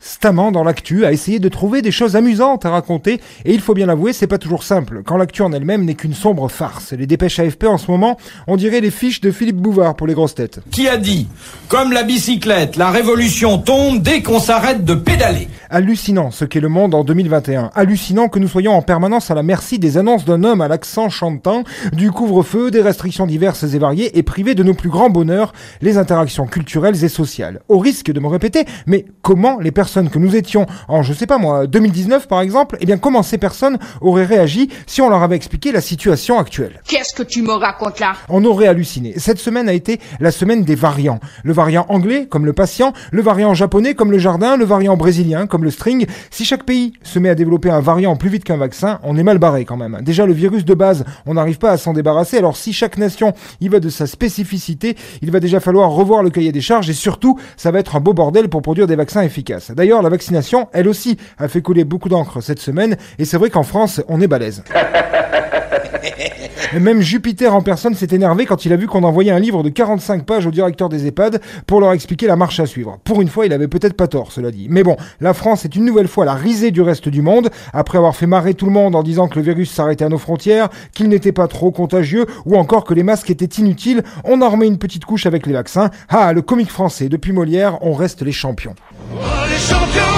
constamment dans l'actu à essayer de trouver des choses amusantes à raconter et il faut bien l'avouer, c'est pas toujours simple quand l'actu en elle-même n'est qu'une sombre farce. Les dépêches AFP en ce moment, on dirait les fiches de Philippe Bouvard pour les grosses têtes. Qui a dit Comme la bicyclette, la révolution tombe dès qu'on s'arrête de pédaler. Hallucinant ce qu'est le monde en 2021. Hallucinant que nous soyons en permanence à la merci des annonces d'un homme à l'accent chantant, du couvre-feu, des restrictions diverses et variées et privés de nos plus grands bonheurs, les interactions culturelles et sociales. Au risque de me répéter, mais comment les personnes que nous étions en, je sais pas moi, 2019 par exemple, eh bien comment ces personnes auraient réagi si on leur avait expliqué la situation actuelle? Qu'est-ce que tu me racontes là? On aurait halluciné. Cette semaine a été la semaine des variants. Le variant anglais comme le patient, le variant japonais comme le jardin, le variant brésilien comme le string. Si chaque pays se met à développer un variant plus vite qu'un vaccin, on est mal barré quand même. Déjà le virus de base, on n'arrive pas à s'en débarrasser. Alors si chaque nation y va de sa spécificité, il va déjà falloir revoir le cahier des charges et surtout, ça va être un beau bordel pour produire des vaccins efficaces. D'ailleurs, la vaccination, elle aussi, a fait couler beaucoup d'encre cette semaine, et c'est vrai qu'en France, on est balèze. Même Jupiter en personne s'est énervé quand il a vu qu'on envoyait un livre de 45 pages au directeur des EHPAD pour leur expliquer la marche à suivre. Pour une fois, il avait peut-être pas tort, cela dit. Mais bon, la France est une nouvelle fois la risée du reste du monde, après avoir fait marrer tout le monde en disant que le virus s'arrêtait à nos frontières, qu'il n'était pas trop contagieux, ou encore que les masques étaient inutiles, on a remis une petite couche avec les vaccins. Ah, le comique français, depuis Molière, on reste les champions. Les champions,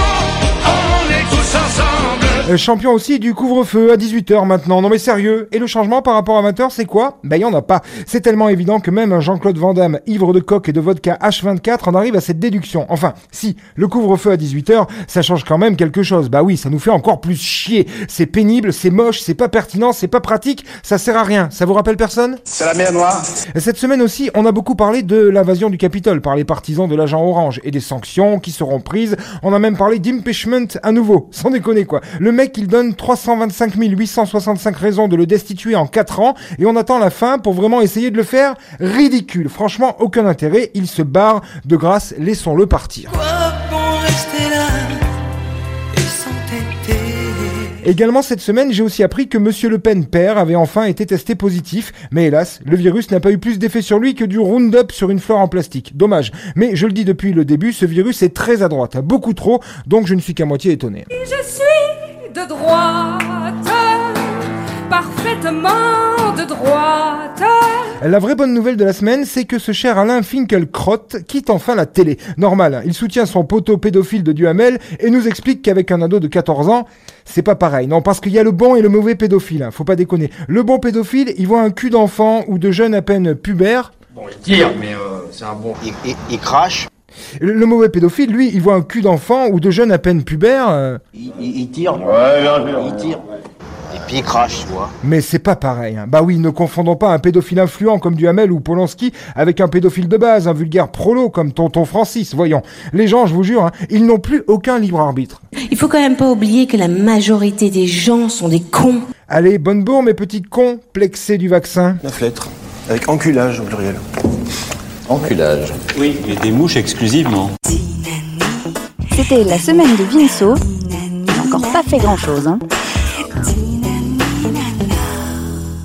Euh, champion aussi du couvre-feu à 18h maintenant. Non mais sérieux. Et le changement par rapport à 20h, c'est quoi? Ben y en a pas. C'est tellement évident que même un Jean-Claude Van Damme, ivre de coque et de vodka H24, en arrive à cette déduction. Enfin, si, le couvre-feu à 18h, ça change quand même quelque chose. Bah oui, ça nous fait encore plus chier. C'est pénible, c'est moche, c'est pas pertinent, c'est pas pratique, ça sert à rien. Ça vous rappelle personne? C'est la mer Noire. Cette semaine aussi, on a beaucoup parlé de l'invasion du Capitole par les partisans de l'agent orange et des sanctions qui seront prises. On a même parlé d'impeachment à nouveau. Sans déconner quoi. Le mec, il donne 325 865 raisons de le destituer en 4 ans et on attend la fin pour vraiment essayer de le faire ridicule. Franchement, aucun intérêt. Il se barre. De grâce, laissons-le partir. Également cette semaine, j'ai aussi appris que Monsieur Le Pen père avait enfin été testé positif, mais hélas, le virus n'a pas eu plus d'effet sur lui que du Roundup sur une fleur en plastique. Dommage. Mais je le dis depuis le début, ce virus est très à droite, beaucoup trop, donc je ne suis qu'à moitié étonné. Je suis de droite, parfaitement de droite. La vraie bonne nouvelle de la semaine, c'est que ce cher Alain Finkielkraut quitte enfin la télé. Normal, hein, il soutient son poteau pédophile de Duhamel et nous explique qu'avec un ado de 14 ans, c'est pas pareil. Non, parce qu'il y a le bon et le mauvais pédophile, hein, faut pas déconner. Le bon pédophile, il voit un cul d'enfant ou de jeune à peine pubère. Bon, il tire, mais euh, c'est un bon. Il, il- il crache, Le, le mauvais pédophile, lui, il voit un cul d'enfant ou de jeune à peine pubère. euh, il, il- il tire, Ouais, bien sûr. il tire. Et puis il crache, tu vois. Mais c'est pas pareil. hein. Bah oui, ne confondons pas un pédophile influent comme Duhamel ou Polanski avec un pédophile de base, un vulgaire prolo comme Tonton Francis. Voyons, les gens, je vous jure, hein, ils n'ont plus aucun libre arbitre. Il faut quand même pas oublier que la majorité des gens sont des cons. Allez, bonne bourre, mes petits cons, plexés du vaccin. 9 lettres, avec enculage au pluriel. Enculage. Oui, et des mouches exclusivement. C'était la semaine de Vinceau. Il n'a encore pas fait grand chose. Hein.